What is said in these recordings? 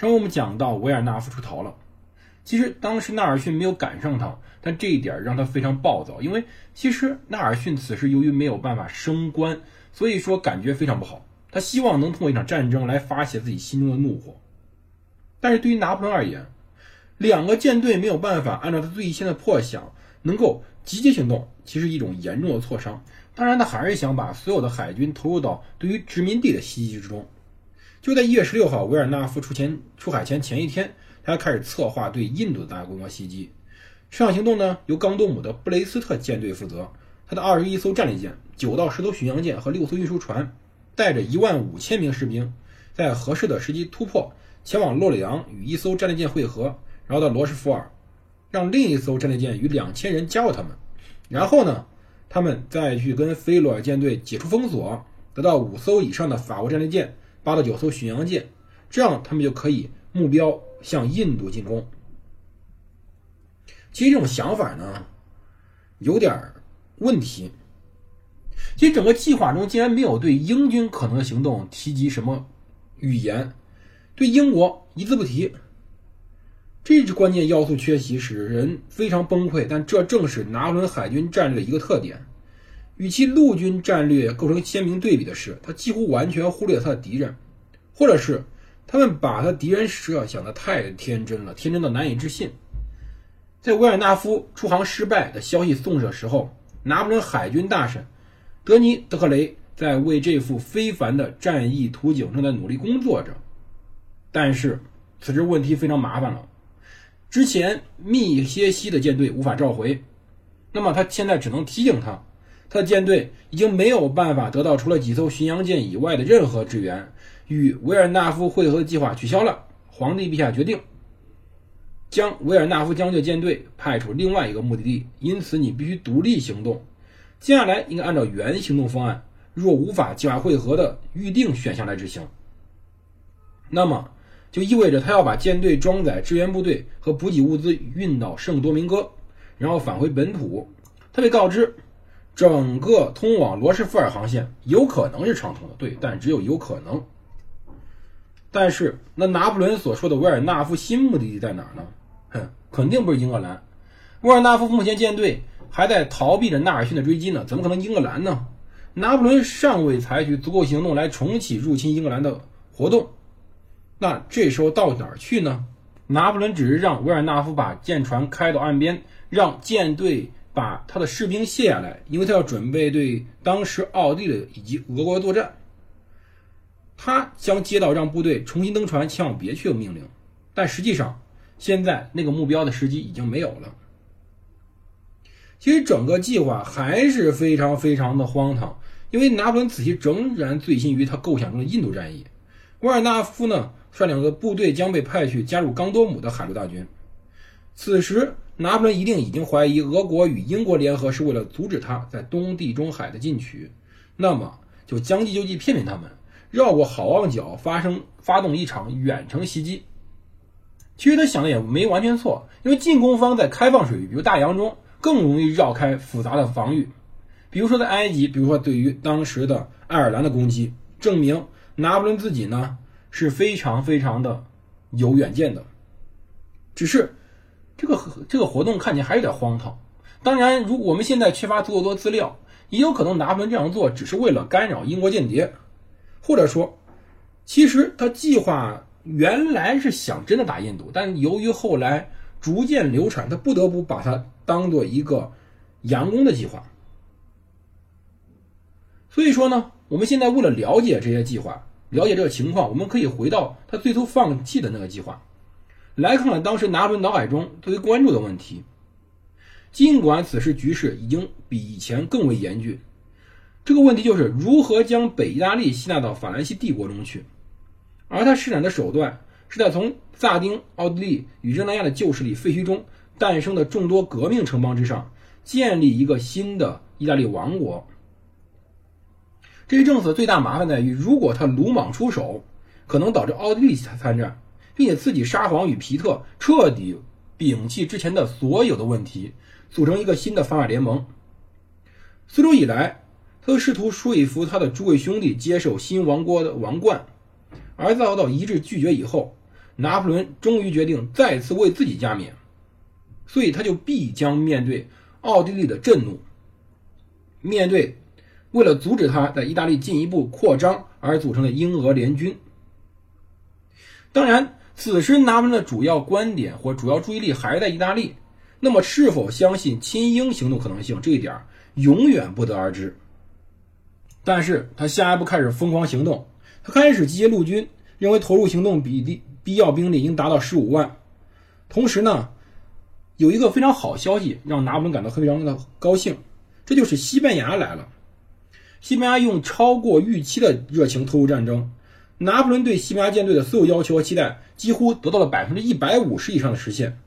上回我们讲到维尔纳夫出逃了，其实当时纳尔逊没有赶上他，但这一点让他非常暴躁，因为其实纳尔逊此时由于没有办法升官，所以说感觉非常不好。他希望能通过一场战争来发泄自己心中的怒火。但是对于拿破仑而言，两个舰队没有办法按照他最先的破想能够集结行动，其实一种严重的挫伤。当然，他还是想把所有的海军投入到对于殖民地的袭击之中。就在一月十六号，维尔纳夫出前出海前前一天，他开始策划对印度的大规模袭击。这场行动呢，由冈多姆的布雷斯特舰队负责，他的二十一艘战列舰、九到十艘巡洋舰和六艘运输船，带着一万五千名士兵，在合适的时机突破，前往洛里昂与一艘战列舰会合，然后到罗什福尔，让另一艘战列舰与两千人加入他们，然后呢，他们再去跟菲洛尔舰队解除封锁，得到五艘以上的法国战列舰。八到九艘巡洋舰，这样他们就可以目标向印度进攻。其实这种想法呢，有点问题。其实整个计划中竟然没有对英军可能的行动提及什么语言，对英国一字不提。这支关键要素缺席，使人非常崩溃。但这正是拿破仑海军战略的一个特点。与其陆军战略构成鲜明对比的是，他几乎完全忽略了他的敌人，或者是他们把他敌人设想的太天真了，天真到难以置信。在维尔纳夫出航失败的消息送的时候，拿破仑海军大臣德尼·德克雷在为这幅非凡的战役图景正在努力工作着。但是此时问题非常麻烦了，之前密歇西的舰队无法召回，那么他现在只能提醒他。他的舰队已经没有办法得到除了几艘巡洋舰以外的任何支援，与维尔纳夫会合的计划取消了。皇帝陛下决定将维尔纳夫将军舰队派出另外一个目的地，因此你必须独立行动。接下来应该按照原行动方案，若无法计划会合的预定选项来执行。那么就意味着他要把舰队装载支援部队和补给物资运到圣多明哥，然后返回本土。他被告知。整个通往罗什福尔航线有可能是畅通的，对，但只有有可能。但是，那拿破仑所说的维尔纳夫新目的地在哪儿呢？哼，肯定不是英格兰。维尔纳夫目前舰队还在逃避着纳尔逊的追击呢，怎么可能英格兰呢？拿破仑尚未采取足够行动来重启入侵英格兰的活动，那这时候到哪儿去呢？拿破仑只是让维尔纳夫把舰船开到岸边，让舰队。把他的士兵卸下来，因为他要准备对当时奥地利以及俄国作战。他将接到让部队重新登船前往别去的命令，但实际上现在那个目标的时机已经没有了。其实整个计划还是非常非常的荒唐，因为拿破仑此时仍然醉心于他构想中的印度战役。沃尔纳夫呢率领的部队将被派去加入冈多姆的海陆大军。此时。拿破仑一定已经怀疑俄国与英国联合是为了阻止他在东地中海的进取，那么就将计就计，骗骗他们，绕过好望角，发生发动一场远程袭击。其实他想的也没完全错，因为进攻方在开放水域，比如大洋中，更容易绕开复杂的防御。比如说在埃及，比如说对于当时的爱尔兰的攻击，证明拿破仑自己呢是非常非常的有远见的，只是。这个这个活动看起来还有点荒唐。当然，如果我们现在缺乏足够多资料，也有可能拿破仑这样做只是为了干扰英国间谍，或者说，其实他计划原来是想真的打印度，但由于后来逐渐流产，他不得不把它当做一个佯攻的计划。所以说呢，我们现在为了了解这些计划，了解这个情况，我们可以回到他最初放弃的那个计划。来看看当时拿破仑脑海中最为关注的问题。尽管此时局势已经比以前更为严峻，这个问题就是如何将北意大利吸纳到法兰西帝国中去。而他施展的手段是在从萨丁、奥地利与热那亚的旧势力废墟中诞生的众多革命城邦之上，建立一个新的意大利王国。这一政策最大麻烦在于，如果他鲁莽出手，可能导致奥地利参战，并且刺激沙皇与皮特彻底摒弃之前的所有的问题，组成一个新的反法联盟。苏州以来，他试图说服他的诸位兄弟接受新王国的王冠，而遭到一致拒绝以后，拿破仑终于决定再次为自己加冕，所以他就必将面对奥地利的震怒，面对。为了阻止他在意大利进一步扩张而组成的英俄联军。当然，此时拿破仑的主要观点或主要注意力还是在意大利。那么，是否相信亲英行动可能性，这一点永远不得而知。但是他下一步开始疯狂行动，他开始集结陆军，认为投入行动比例必要兵力应达到十五万。同时呢，有一个非常好消息让拿破仑感到非常的高兴，这就是西班牙来了。西班牙用超过预期的热情投入战争，拿破仑对西班牙舰队的所有要求和期待几乎得到了百分之一百五十以上的实现。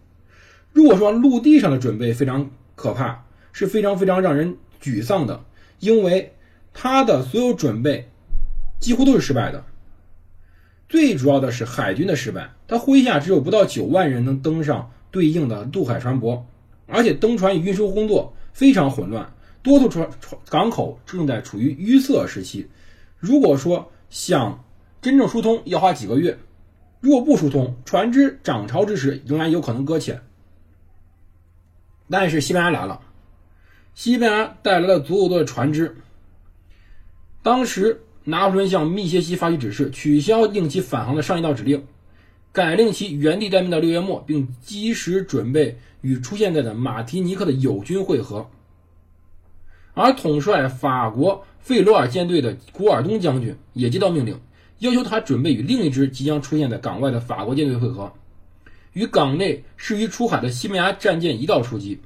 如果说陆地上的准备非常可怕，是非常非常让人沮丧的，因为他的所有准备几乎都是失败的。最主要的是海军的失败，他麾下只有不到九万人能登上对应的渡海船舶，而且登船与运输工作非常混乱。多数船船港口正在处于淤塞时期。如果说想真正疏通，要花几个月；如果不疏通，船只涨潮之时仍然有可能搁浅。但是西班牙来了，西班牙带来了足够多的船只。当时拿破仑向密歇西发去指示，取消令其返航的上一道指令，改令其原地待命到六月末，并及时准备与出现在的马提尼克的友军会合。而统帅法国费罗尔舰队的古尔东将军也接到命令，要求他准备与另一支即将出现在港外的法国舰队会合，与港内适于出海的西班牙战舰一道出击。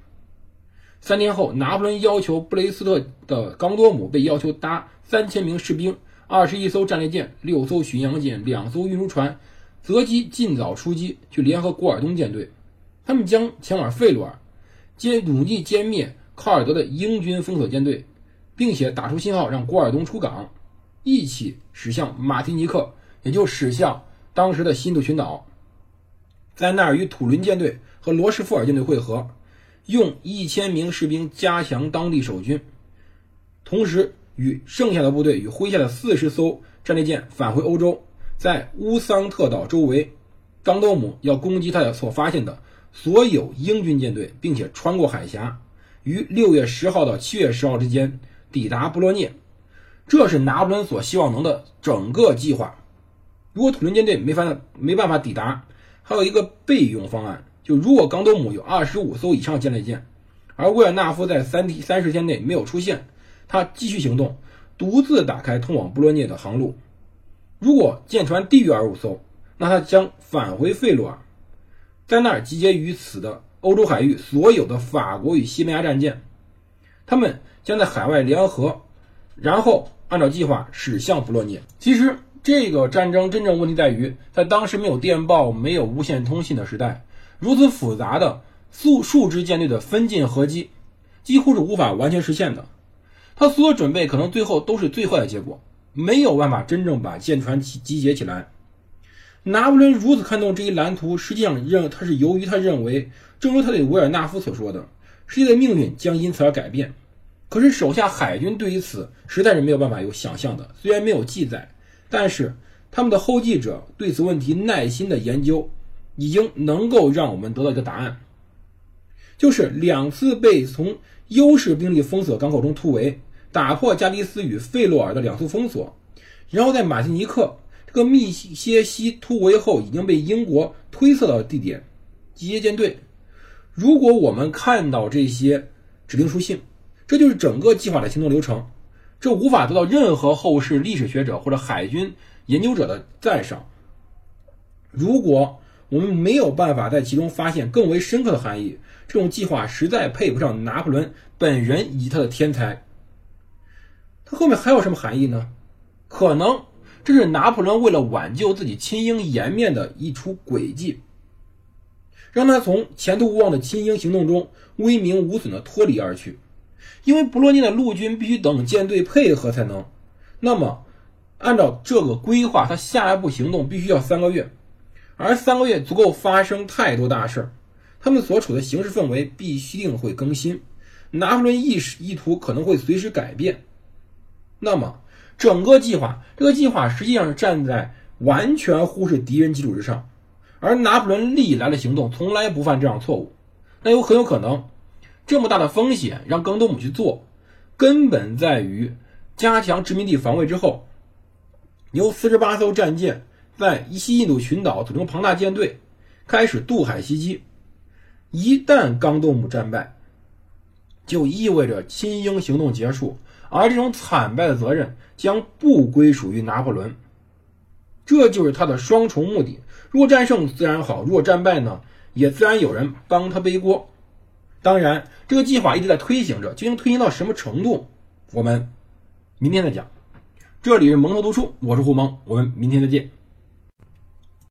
三天后，拿破仑要求布雷斯特的冈多姆被要求搭三千名士兵、二十一艘战列舰、六艘巡洋舰、两艘运输船，择机尽早出击，去联合古尔东舰队。他们将前往费罗尔，歼努力歼灭。卡尔德的英军封锁舰队，并且打出信号让古尔东出港，一起驶向马提尼克，也就驶向当时的新度群岛，在那儿与土伦舰队和罗什福尔舰队会合，用一千名士兵加强当地守军，同时与剩下的部队与麾下的四十艘战列舰返回欧洲，在乌桑特岛周围，冈多姆要攻击他所发现的所有英军舰队，并且穿过海峡。于六月十号到七月十号之间抵达布洛涅，这是拿破仑所希望能的整个计划。如果土伦舰队没法没办法抵达，还有一个备用方案，就如果冈多姆有二十五艘以上舰列舰，而维尔纳夫在三天三十天内没有出现，他继续行动，独自打开通往布洛涅的航路。如果舰船低于二十五艘，那他将返回费罗尔，在那儿集结于此的。欧洲海域所有的法国与西班牙战舰，他们将在海外联合，然后按照计划驶向弗洛涅。其实，这个战争真正问题在于，在当时没有电报、没有无线通信的时代，如此复杂的数数支舰队的分进合击，几乎是无法完全实现的。他所有准备可能最后都是最坏的结果，没有办法真正把舰船集集结起来。拿破仑如此看重这一蓝图，实际上认他是由于他认为。正如他对维尔纳夫所说的，世界的命运将因此而改变。可是手下海军对于此实在是没有办法有想象的。虽然没有记载，但是他们的后继者对此问题耐心的研究，已经能够让我们得到一个答案，就是两次被从优势兵力封锁港口中突围，打破加的斯与费洛尔的两次封锁，然后在马提尼克这个密歇西突围后已经被英国推测到的地点集结舰队。如果我们看到这些指令书信，这就是整个计划的行动流程，这无法得到任何后世历史学者或者海军研究者的赞赏。如果我们没有办法在其中发现更为深刻的含义，这种计划实在配不上拿破仑本人以及他的天才。他后面还有什么含义呢？可能这是拿破仑为了挽救自己亲英颜面的一出诡计，让他从前途无望的亲英行动中威名无损的脱离而去。因为博罗涅的陆军必须等舰队配合才能，那么按照这个规划，他下一步行动必须要三个月，而三个月足够发生太多大事儿，他们所处的形势氛围必须定会更新，拿破仑意识意图可能会随时改变，那么。整个计划，这个计划实际上是站在完全忽视敌人基础之上，而拿破仑历来的行动从来不犯这样错误。那有很有可能，这么大的风险让冈多姆去做，根本在于加强殖民地防卫之后，由四十八艘战舰在西印度群岛组成庞大舰队，开始渡海袭击。一旦冈多姆战败，就意味着亲英行动结束。而这种惨败的责任将不归属于拿破仑，这就是他的双重目的。若战胜自然好，若战败呢，也自然有人帮他背锅。当然，这个计划一直在推行着，究竟推行到什么程度，我们明天再讲。这里是蒙头读书，我是胡蒙，我们明天再见。